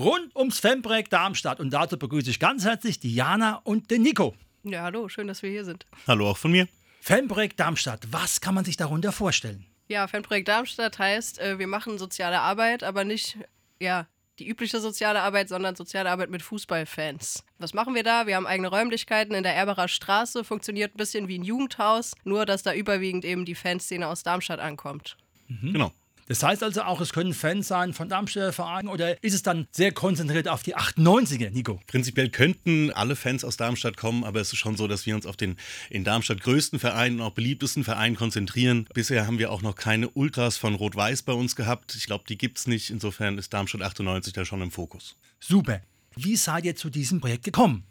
rund ums Femprojekt Darmstadt und dazu begrüße ich ganz herzlich Diana und den Nico. Ja, hallo, schön, dass wir hier sind. Hallo auch von mir. Femprojekt Darmstadt, was kann man sich darunter vorstellen? Ja, Fanprojekt Darmstadt heißt, äh, wir machen soziale Arbeit, aber nicht ja, die übliche soziale Arbeit, sondern soziale Arbeit mit Fußballfans. Was machen wir da? Wir haben eigene Räumlichkeiten in der Erberer Straße, funktioniert ein bisschen wie ein Jugendhaus, nur dass da überwiegend eben die Fanszene aus Darmstadt ankommt. Mhm. Genau. Das heißt also auch, es können Fans sein von Darmstädter Vereinen oder ist es dann sehr konzentriert auf die 98er, Nico? Prinzipiell könnten alle Fans aus Darmstadt kommen, aber es ist schon so, dass wir uns auf den in Darmstadt größten Verein und auch beliebtesten Verein konzentrieren. Bisher haben wir auch noch keine Ultras von Rot-Weiß bei uns gehabt. Ich glaube, die gibt es nicht. Insofern ist Darmstadt 98 da schon im Fokus. Super. Wie seid ihr zu diesem Projekt gekommen?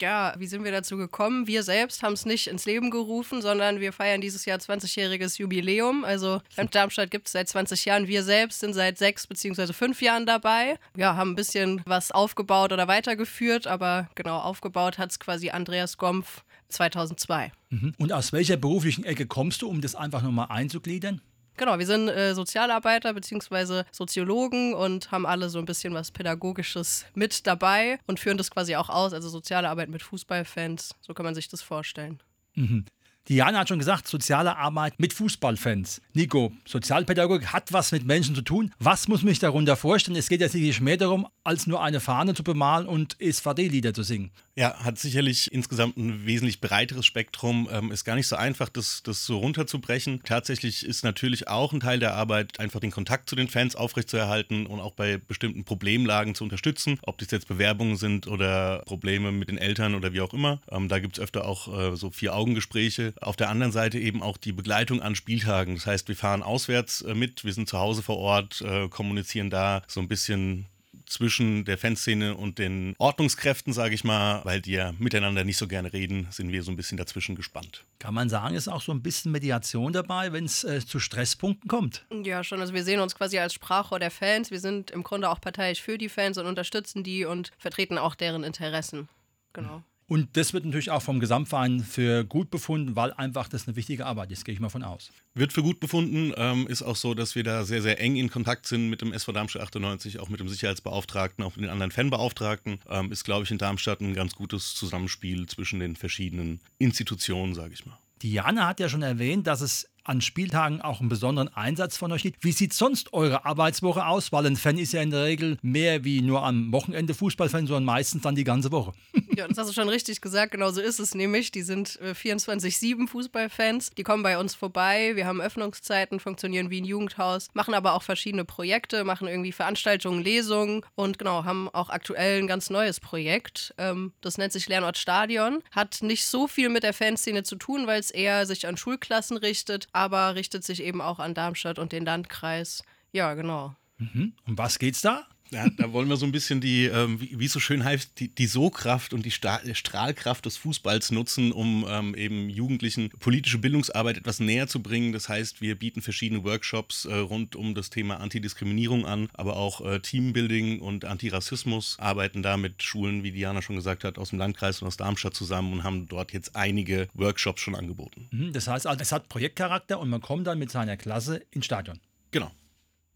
Ja, wie sind wir dazu gekommen? Wir selbst haben es nicht ins Leben gerufen, sondern wir feiern dieses Jahr 20-jähriges Jubiläum. Also Camp Darmstadt gibt es seit 20 Jahren. Wir selbst sind seit sechs beziehungsweise fünf Jahren dabei. Ja, haben ein bisschen was aufgebaut oder weitergeführt, aber genau aufgebaut hat es quasi Andreas Gompf 2002. Mhm. Und aus welcher beruflichen Ecke kommst du, um das einfach nochmal einzugliedern? Genau, wir sind äh, Sozialarbeiter bzw. Soziologen und haben alle so ein bisschen was Pädagogisches mit dabei und führen das quasi auch aus, also soziale Arbeit mit Fußballfans. So kann man sich das vorstellen. Mhm. Diana hat schon gesagt, soziale Arbeit mit Fußballfans. Nico, Sozialpädagogik hat was mit Menschen zu tun. Was muss mich darunter vorstellen? Es geht ja sicherlich mehr darum, als nur eine Fahne zu bemalen und SVD-Lieder zu singen. Ja, hat sicherlich insgesamt ein wesentlich breiteres Spektrum. Ähm, ist gar nicht so einfach, das, das so runterzubrechen. Tatsächlich ist natürlich auch ein Teil der Arbeit, einfach den Kontakt zu den Fans aufrechtzuerhalten und auch bei bestimmten Problemlagen zu unterstützen. Ob das jetzt Bewerbungen sind oder Probleme mit den Eltern oder wie auch immer. Ähm, da gibt es öfter auch äh, so Vier-Augen-Gespräche. Auf der anderen Seite eben auch die Begleitung an Spieltagen. Das heißt, wir fahren auswärts äh, mit, wir sind zu Hause vor Ort, äh, kommunizieren da so ein bisschen zwischen der Fanszene und den Ordnungskräften, sage ich mal, weil die ja miteinander nicht so gerne reden, sind wir so ein bisschen dazwischen gespannt. Kann man sagen, ist auch so ein bisschen Mediation dabei, wenn es äh, zu Stresspunkten kommt? Ja, schon. Also wir sehen uns quasi als Sprachrohr der Fans. Wir sind im Grunde auch parteiisch für die Fans und unterstützen die und vertreten auch deren Interessen. Genau. Und das wird natürlich auch vom Gesamtverein für gut befunden, weil einfach das eine wichtige Arbeit ist, gehe ich mal von aus. Wird für gut befunden. Ähm, ist auch so, dass wir da sehr, sehr eng in Kontakt sind mit dem SV Darmstadt 98, auch mit dem Sicherheitsbeauftragten, auch mit den anderen Fanbeauftragten. Ähm, ist, glaube ich, in Darmstadt ein ganz gutes Zusammenspiel zwischen den verschiedenen Institutionen, sage ich mal. Diana hat ja schon erwähnt, dass es an Spieltagen auch einen besonderen Einsatz von euch gibt. Wie sieht sonst eure Arbeitswoche aus? Weil ein Fan ist ja in der Regel mehr wie nur am Wochenende Fußballfan, sondern meistens dann die ganze Woche. Ja, das hast du schon richtig gesagt. Genau so ist es nämlich. Die sind äh, 24-7 Fußballfans. Die kommen bei uns vorbei. Wir haben Öffnungszeiten, funktionieren wie ein Jugendhaus, machen aber auch verschiedene Projekte, machen irgendwie Veranstaltungen, Lesungen und genau, haben auch aktuell ein ganz neues Projekt. Ähm, das nennt sich Lernort Stadion. Hat nicht so viel mit der Fanszene zu tun, weil es eher sich an Schulklassen richtet aber richtet sich eben auch an Darmstadt und den Landkreis. Ja, genau. Mhm. Um was geht's da? Ja, da wollen wir so ein bisschen die, ähm, wie, wie, es so schön heißt, die, die So-Kraft und die Sta Strahlkraft des Fußballs nutzen, um ähm, eben Jugendlichen politische Bildungsarbeit etwas näher zu bringen. Das heißt, wir bieten verschiedene Workshops äh, rund um das Thema Antidiskriminierung an, aber auch äh, Teambuilding und Antirassismus, arbeiten da mit Schulen, wie Diana schon gesagt hat, aus dem Landkreis und aus Darmstadt zusammen und haben dort jetzt einige Workshops schon angeboten. Mhm, das heißt, also, es hat Projektcharakter und man kommt dann mit seiner Klasse ins Stadion. Genau.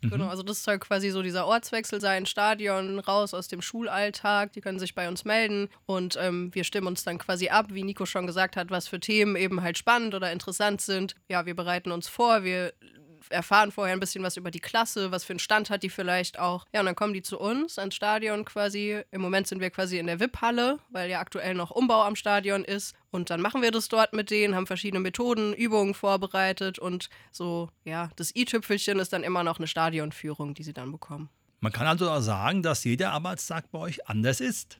Mhm. Genau, also das soll quasi so dieser Ortswechsel sein, Stadion, raus aus dem Schulalltag. Die können sich bei uns melden und ähm, wir stimmen uns dann quasi ab, wie Nico schon gesagt hat, was für Themen eben halt spannend oder interessant sind. Ja, wir bereiten uns vor, wir erfahren vorher ein bisschen was über die Klasse, was für einen Stand hat die vielleicht auch. Ja, und dann kommen die zu uns ans Stadion quasi. Im Moment sind wir quasi in der VIP-Halle, weil ja aktuell noch Umbau am Stadion ist. Und dann machen wir das dort mit denen, haben verschiedene Methoden, Übungen vorbereitet und so, ja, das i-Tüpfelchen ist dann immer noch eine Stadionführung, die sie dann bekommen. Man kann also auch sagen, dass jeder Arbeitstag bei euch anders ist.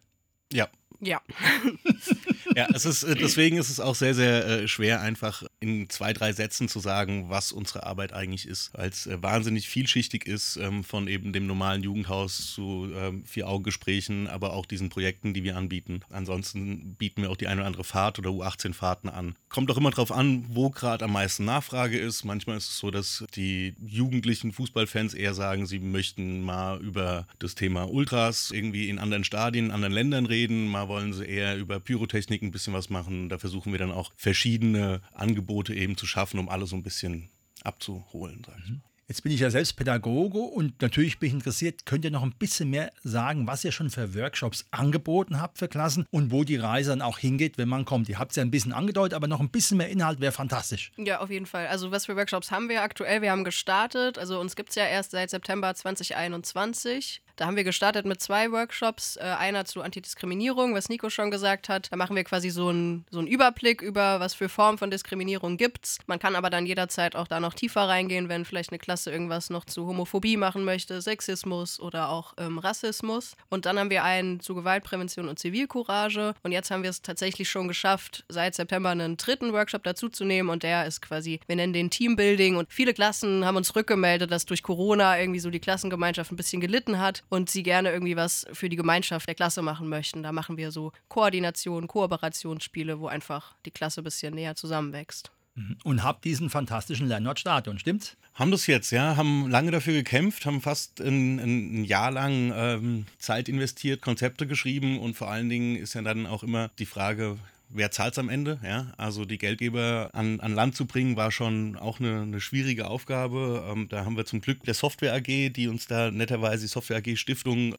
Ja. Ja. ja, es ist, äh, deswegen ist es auch sehr, sehr äh, schwer, einfach in zwei, drei Sätzen zu sagen, was unsere Arbeit eigentlich ist, weil es äh, wahnsinnig vielschichtig ist, ähm, von eben dem normalen Jugendhaus zu ähm, Vier-Augen-Gesprächen, aber auch diesen Projekten, die wir anbieten. Ansonsten bieten wir auch die eine oder andere Fahrt oder U18-Fahrten an. Kommt auch immer darauf an, wo gerade am meisten Nachfrage ist. Manchmal ist es so, dass die jugendlichen Fußballfans eher sagen, sie möchten mal über das Thema Ultras irgendwie in anderen Stadien, in anderen Ländern reden. Mal wollen sie eher über Pyrotechnik ein bisschen was machen. Da versuchen wir dann auch verschiedene Angebote eben zu schaffen, um alle so ein bisschen abzuholen. Mhm. Jetzt bin ich ja selbst Pädagoge und natürlich bin ich interessiert, könnt ihr noch ein bisschen mehr sagen, was ihr schon für Workshops angeboten habt für Klassen und wo die Reise dann auch hingeht, wenn man kommt. Ihr habt es ja ein bisschen angedeutet, aber noch ein bisschen mehr Inhalt wäre fantastisch. Ja, auf jeden Fall. Also was für Workshops haben wir aktuell? Wir haben gestartet, also uns gibt es ja erst seit September 2021. Da haben wir gestartet mit zwei Workshops. Äh, einer zu Antidiskriminierung, was Nico schon gesagt hat. Da machen wir quasi so einen so Überblick über, was für Formen von Diskriminierung gibt es. Man kann aber dann jederzeit auch da noch tiefer reingehen, wenn vielleicht eine Klasse irgendwas noch zu Homophobie machen möchte, Sexismus oder auch ähm, Rassismus. Und dann haben wir einen zu Gewaltprävention und Zivilcourage. Und jetzt haben wir es tatsächlich schon geschafft, seit September einen dritten Workshop dazuzunehmen. Und der ist quasi, wir nennen den Teambuilding. Und viele Klassen haben uns rückgemeldet, dass durch Corona irgendwie so die Klassengemeinschaft ein bisschen gelitten hat und sie gerne irgendwie was für die Gemeinschaft der Klasse machen möchten. Da machen wir so Koordination, Kooperationsspiele, wo einfach die Klasse ein bisschen näher zusammenwächst. Mhm. Und habt diesen fantastischen Lernortstadion, stimmt's? Haben das jetzt, ja, haben lange dafür gekämpft, haben fast ein, ein Jahr lang ähm, Zeit investiert, Konzepte geschrieben und vor allen Dingen ist ja dann auch immer die Frage, wer zahlt es am Ende? Ja? Also die Geldgeber an, an Land zu bringen, war schon auch eine, eine schwierige Aufgabe. Ähm, da haben wir zum Glück der Software AG, die uns da netterweise die Software AG Stiftung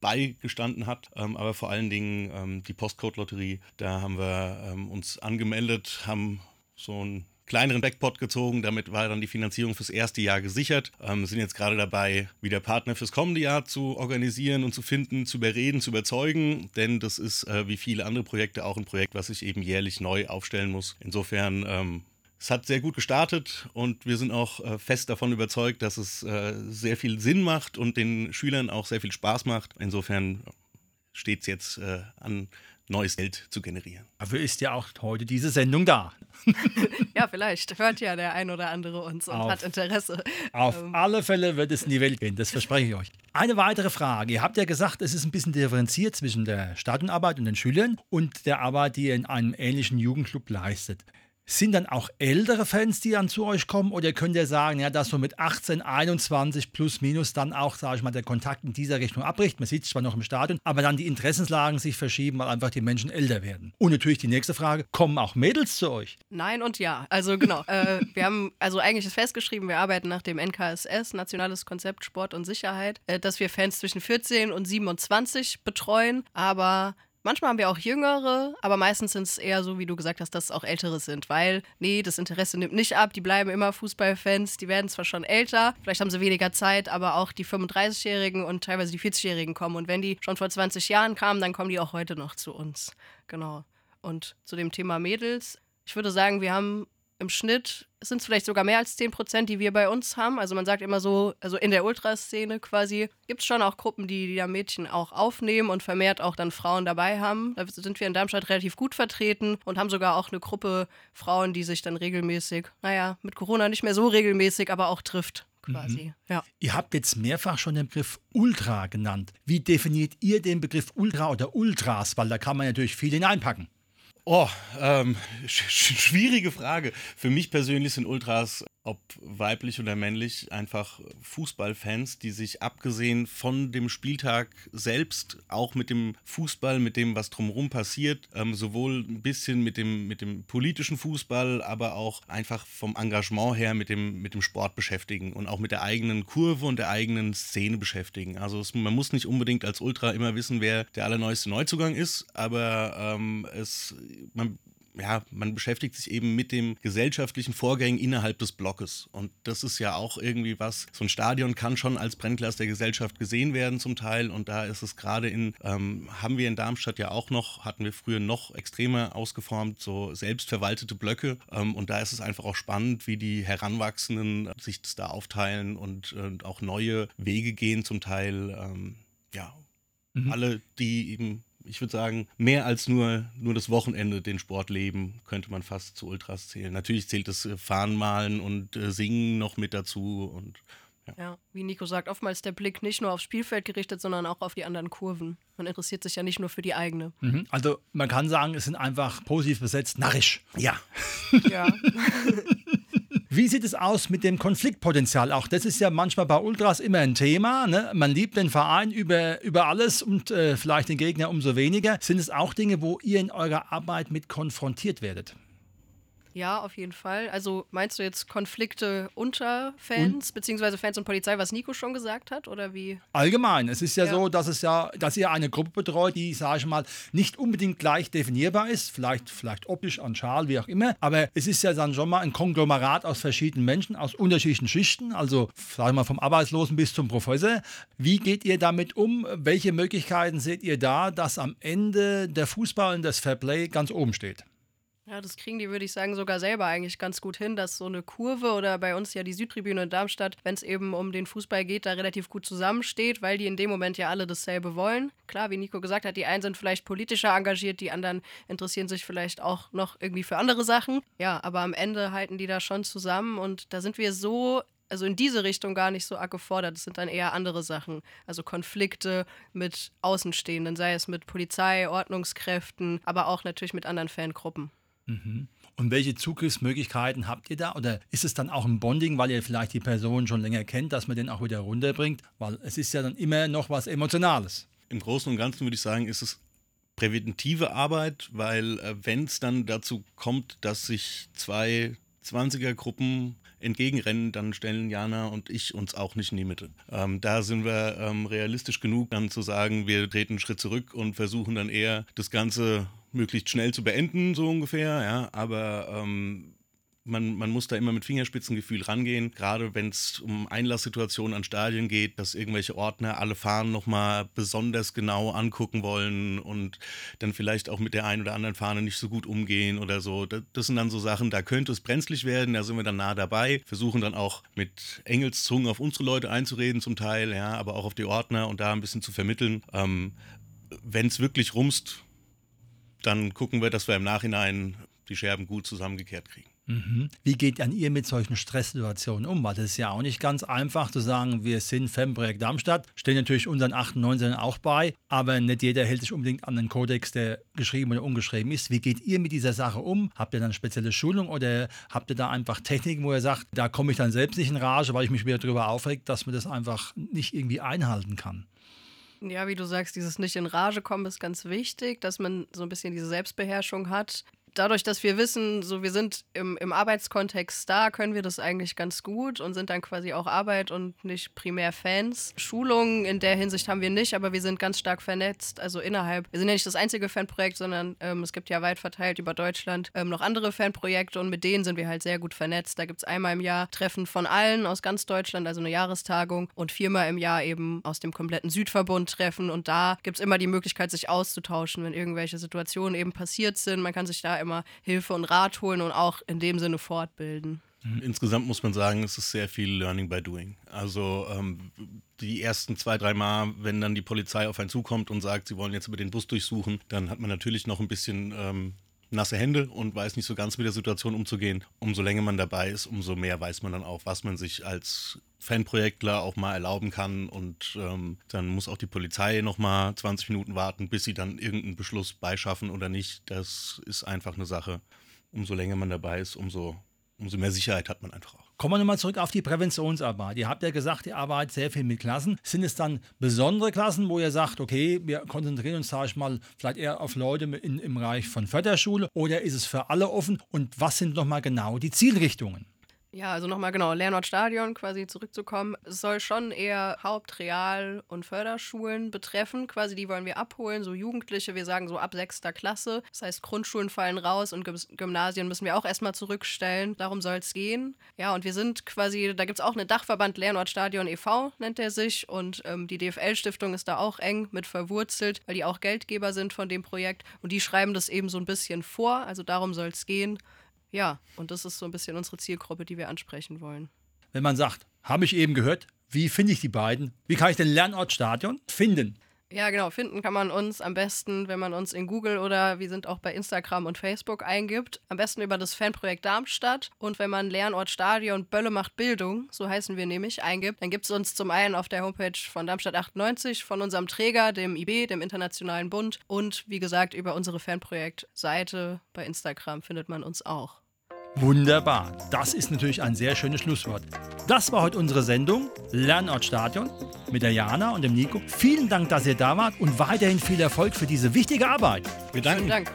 beigestanden hat, ähm, aber vor allen Dingen ähm, die Postcode-Lotterie. Da haben wir ähm, uns angemeldet, haben so ein kleineren Backpot gezogen. Damit war dann die Finanzierung fürs erste Jahr gesichert. Ähm, sind jetzt gerade dabei, wieder Partner fürs kommende Jahr zu organisieren und zu finden, zu überreden, zu überzeugen. Denn das ist äh, wie viele andere Projekte auch ein Projekt, was sich eben jährlich neu aufstellen muss. Insofern ähm, es hat sehr gut gestartet und wir sind auch äh, fest davon überzeugt, dass es äh, sehr viel Sinn macht und den Schülern auch sehr viel Spaß macht. Insofern steht es jetzt äh, an, neues Geld zu generieren. Dafür ist ja auch heute diese Sendung da. ja, vielleicht hört ja der ein oder andere uns und auf, hat Interesse. Auf ähm. alle Fälle wird es in die Welt gehen, das verspreche ich euch. Eine weitere Frage. Ihr habt ja gesagt, es ist ein bisschen differenziert zwischen der Stadionarbeit und den Schülern und der Arbeit, die ihr in einem ähnlichen Jugendclub leistet. Sind dann auch ältere Fans, die dann zu euch kommen? Oder könnt ihr sagen, ja, dass so mit 18, 21 plus minus dann auch, sage ich mal, der Kontakt in dieser Richtung abbricht? Man sieht es zwar noch im Stadion, aber dann die Interessenslagen sich verschieben, weil einfach die Menschen älter werden. Und natürlich die nächste Frage: Kommen auch Mädels zu euch? Nein und ja. Also genau. äh, wir haben also eigentlich ist festgeschrieben, wir arbeiten nach dem NKSS, Nationales Konzept Sport und Sicherheit, äh, dass wir Fans zwischen 14 und 27 betreuen. Aber Manchmal haben wir auch Jüngere, aber meistens sind es eher so, wie du gesagt hast, dass es auch Ältere sind, weil, nee, das Interesse nimmt nicht ab, die bleiben immer Fußballfans, die werden zwar schon älter, vielleicht haben sie weniger Zeit, aber auch die 35-Jährigen und teilweise die 40-Jährigen kommen. Und wenn die schon vor 20 Jahren kamen, dann kommen die auch heute noch zu uns. Genau. Und zu dem Thema Mädels, ich würde sagen, wir haben im Schnitt sind es vielleicht sogar mehr als 10 Prozent, die wir bei uns haben. Also man sagt immer so, also in der Ultraszene quasi, gibt es schon auch Gruppen, die, die da Mädchen auch aufnehmen und vermehrt auch dann Frauen dabei haben. Da sind wir in Darmstadt relativ gut vertreten und haben sogar auch eine Gruppe Frauen, die sich dann regelmäßig, naja, mit Corona nicht mehr so regelmäßig, aber auch trifft. Quasi. Mhm. Ja. Ihr habt jetzt mehrfach schon den Begriff Ultra genannt. Wie definiert ihr den Begriff Ultra oder Ultras? Weil da kann man natürlich viel hineinpacken. Oh, ähm, sch schwierige Frage. Für mich persönlich sind Ultras ob weiblich oder männlich, einfach Fußballfans, die sich abgesehen von dem Spieltag selbst auch mit dem Fußball, mit dem, was drumherum passiert, ähm, sowohl ein bisschen mit dem, mit dem politischen Fußball, aber auch einfach vom Engagement her mit dem, mit dem Sport beschäftigen und auch mit der eigenen Kurve und der eigenen Szene beschäftigen. Also es, man muss nicht unbedingt als Ultra immer wissen, wer der allerneueste Neuzugang ist, aber ähm, es, man ja, man beschäftigt sich eben mit dem gesellschaftlichen Vorgängen innerhalb des Blockes. Und das ist ja auch irgendwie was, so ein Stadion kann schon als Brennglas der Gesellschaft gesehen werden zum Teil. Und da ist es gerade in, ähm, haben wir in Darmstadt ja auch noch, hatten wir früher noch extremer ausgeformt, so selbstverwaltete Blöcke. Ähm, und da ist es einfach auch spannend, wie die Heranwachsenden sich das da aufteilen und, und auch neue Wege gehen zum Teil. Ähm, ja, mhm. alle, die eben ich würde sagen, mehr als nur, nur das Wochenende den Sport leben, könnte man fast zu Ultras zählen. Natürlich zählt das äh, Fahnenmalen und äh, Singen noch mit dazu und ja. ja. wie Nico sagt, oftmals der Blick nicht nur aufs Spielfeld gerichtet, sondern auch auf die anderen Kurven. Man interessiert sich ja nicht nur für die eigene. Mhm. Also man kann sagen, es sind einfach positiv besetzt, narrisch. Ja. Ja. Wie sieht es aus mit dem Konfliktpotenzial? Auch das ist ja manchmal bei Ultras immer ein Thema. Ne? Man liebt den Verein über, über alles und äh, vielleicht den Gegner umso weniger. Sind es auch Dinge, wo ihr in eurer Arbeit mit konfrontiert werdet? Ja, auf jeden Fall. Also meinst du jetzt Konflikte unter Fans, und? beziehungsweise Fans und Polizei, was Nico schon gesagt hat, oder wie? Allgemein. Es ist ja, ja, so, dass es ja, dass ihr eine Gruppe betreut, die, sage ich mal, nicht unbedingt gleich definierbar ist, vielleicht, vielleicht optisch an Schal, wie auch immer, aber es ist ja dann schon mal ein Konglomerat aus verschiedenen Menschen, aus unterschiedlichen Schichten, also sage ich mal vom Arbeitslosen bis zum Professor. Wie geht ihr damit um? Welche Möglichkeiten seht ihr da, dass am Ende der Fußball und das Fairplay ganz oben steht? Ja, das kriegen die, würde ich sagen, sogar selber eigentlich ganz gut hin, dass so eine Kurve oder bei uns ja die Südtribüne in Darmstadt, wenn es eben um den Fußball geht, da relativ gut zusammensteht, weil die in dem Moment ja alle dasselbe wollen. Klar, wie Nico gesagt hat, die einen sind vielleicht politischer engagiert, die anderen interessieren sich vielleicht auch noch irgendwie für andere Sachen. Ja, aber am Ende halten die da schon zusammen und da sind wir so also in diese Richtung gar nicht so arg gefordert. Das sind dann eher andere Sachen. Also Konflikte mit Außenstehenden, sei es mit Polizei, Ordnungskräften, aber auch natürlich mit anderen Fangruppen. Mhm. Und welche Zugriffsmöglichkeiten habt ihr da? Oder ist es dann auch ein Bonding, weil ihr vielleicht die Person schon länger kennt, dass man den auch wieder runterbringt? Weil es ist ja dann immer noch was Emotionales. Im Großen und Ganzen würde ich sagen, ist es präventive Arbeit, weil äh, wenn es dann dazu kommt, dass sich zwei 20er-Gruppen entgegenrennen, dann stellen Jana und ich uns auch nicht in die Mitte. Ähm, da sind wir ähm, realistisch genug, dann zu sagen, wir treten einen Schritt zurück und versuchen dann eher das Ganze möglichst schnell zu beenden, so ungefähr, ja. Aber ähm, man, man muss da immer mit Fingerspitzengefühl rangehen, gerade wenn es um Einlasssituationen an Stadien geht, dass irgendwelche Ordner alle Fahnen nochmal besonders genau angucken wollen und dann vielleicht auch mit der einen oder anderen Fahne nicht so gut umgehen oder so. Das, das sind dann so Sachen, da könnte es brenzlig werden, da sind wir dann nah dabei, versuchen dann auch mit Engelszungen auf unsere Leute einzureden zum Teil, ja, aber auch auf die Ordner und da ein bisschen zu vermitteln. Ähm, wenn es wirklich rumst, dann gucken wir, dass wir im Nachhinein die Scherben gut zusammengekehrt kriegen. Mhm. Wie geht dann ihr mit solchen Stresssituationen um? Weil das ist ja auch nicht ganz einfach zu sagen, wir sind Femprojekt Darmstadt, stehen natürlich unseren 98 auch bei, aber nicht jeder hält sich unbedingt an den Kodex, der geschrieben oder ungeschrieben ist. Wie geht ihr mit dieser Sache um? Habt ihr dann spezielle Schulung oder habt ihr da einfach Techniken, wo ihr sagt, da komme ich dann selbst nicht in Rage, weil ich mich wieder darüber aufregt, dass man das einfach nicht irgendwie einhalten kann? Ja, wie du sagst, dieses nicht in Rage kommen ist ganz wichtig, dass man so ein bisschen diese Selbstbeherrschung hat dadurch, dass wir wissen, so wir sind im, im Arbeitskontext da, können wir das eigentlich ganz gut und sind dann quasi auch Arbeit und nicht primär Fans. Schulungen in der Hinsicht haben wir nicht, aber wir sind ganz stark vernetzt. Also innerhalb, wir sind ja nicht das einzige Fanprojekt, sondern ähm, es gibt ja weit verteilt über Deutschland ähm, noch andere Fanprojekte und mit denen sind wir halt sehr gut vernetzt. Da gibt es einmal im Jahr Treffen von allen aus ganz Deutschland, also eine Jahrestagung und viermal im Jahr eben aus dem kompletten Südverbund Treffen und da gibt es immer die Möglichkeit, sich auszutauschen, wenn irgendwelche Situationen eben passiert sind. Man kann sich da immer Hilfe und Rat holen und auch in dem Sinne fortbilden. Mhm. Insgesamt muss man sagen, es ist sehr viel Learning by Doing. Also ähm, die ersten zwei, drei Mal, wenn dann die Polizei auf einen zukommt und sagt, sie wollen jetzt über den Bus durchsuchen, dann hat man natürlich noch ein bisschen ähm, nasse Hände und weiß nicht so ganz mit der Situation umzugehen. Umso länger man dabei ist, umso mehr weiß man dann auch, was man sich als Fanprojektler auch mal erlauben kann und ähm, dann muss auch die Polizei noch mal 20 Minuten warten, bis sie dann irgendeinen Beschluss beischaffen oder nicht. Das ist einfach eine Sache. Umso länger man dabei ist, umso, umso mehr Sicherheit hat man einfach auch. Kommen wir nochmal zurück auf die Präventionsarbeit. Ihr habt ja gesagt, ihr arbeitet sehr viel mit Klassen. Sind es dann besondere Klassen, wo ihr sagt, okay, wir konzentrieren uns, sage ich mal, vielleicht eher auf Leute in, im Bereich von Förderschule oder ist es für alle offen? Und was sind nochmal genau die Zielrichtungen? Ja, also nochmal genau, Lernort-Stadion quasi zurückzukommen. Es soll schon eher Haupt-, Real- und Förderschulen betreffen. Quasi die wollen wir abholen, so Jugendliche, wir sagen so ab sechster Klasse. Das heißt, Grundschulen fallen raus und Gymnasien müssen wir auch erstmal zurückstellen. Darum soll es gehen. Ja, und wir sind quasi, da gibt es auch einen Dachverband Lernort-Stadion e.V., nennt er sich. Und ähm, die DFL-Stiftung ist da auch eng mit verwurzelt, weil die auch Geldgeber sind von dem Projekt. Und die schreiben das eben so ein bisschen vor. Also darum soll es gehen. Ja, und das ist so ein bisschen unsere Zielgruppe, die wir ansprechen wollen. Wenn man sagt, habe ich eben gehört, wie finde ich die beiden? Wie kann ich den Lernortstadion finden? Ja, genau. Finden kann man uns am besten, wenn man uns in Google oder wir sind auch bei Instagram und Facebook eingibt. Am besten über das Fanprojekt Darmstadt. Und wenn man Lernort Stadion Bölle macht Bildung, so heißen wir nämlich, eingibt, dann gibt es uns zum einen auf der Homepage von Darmstadt 98, von unserem Träger, dem IB, dem Internationalen Bund. Und wie gesagt, über unsere Fanprojektseite bei Instagram findet man uns auch. Wunderbar. Das ist natürlich ein sehr schönes Schlusswort. Das war heute unsere Sendung Lernort Stadion mit der Jana und dem Nico. Vielen Dank, dass ihr da wart und weiterhin viel Erfolg für diese wichtige Arbeit. Wir danken. Vielen Dank.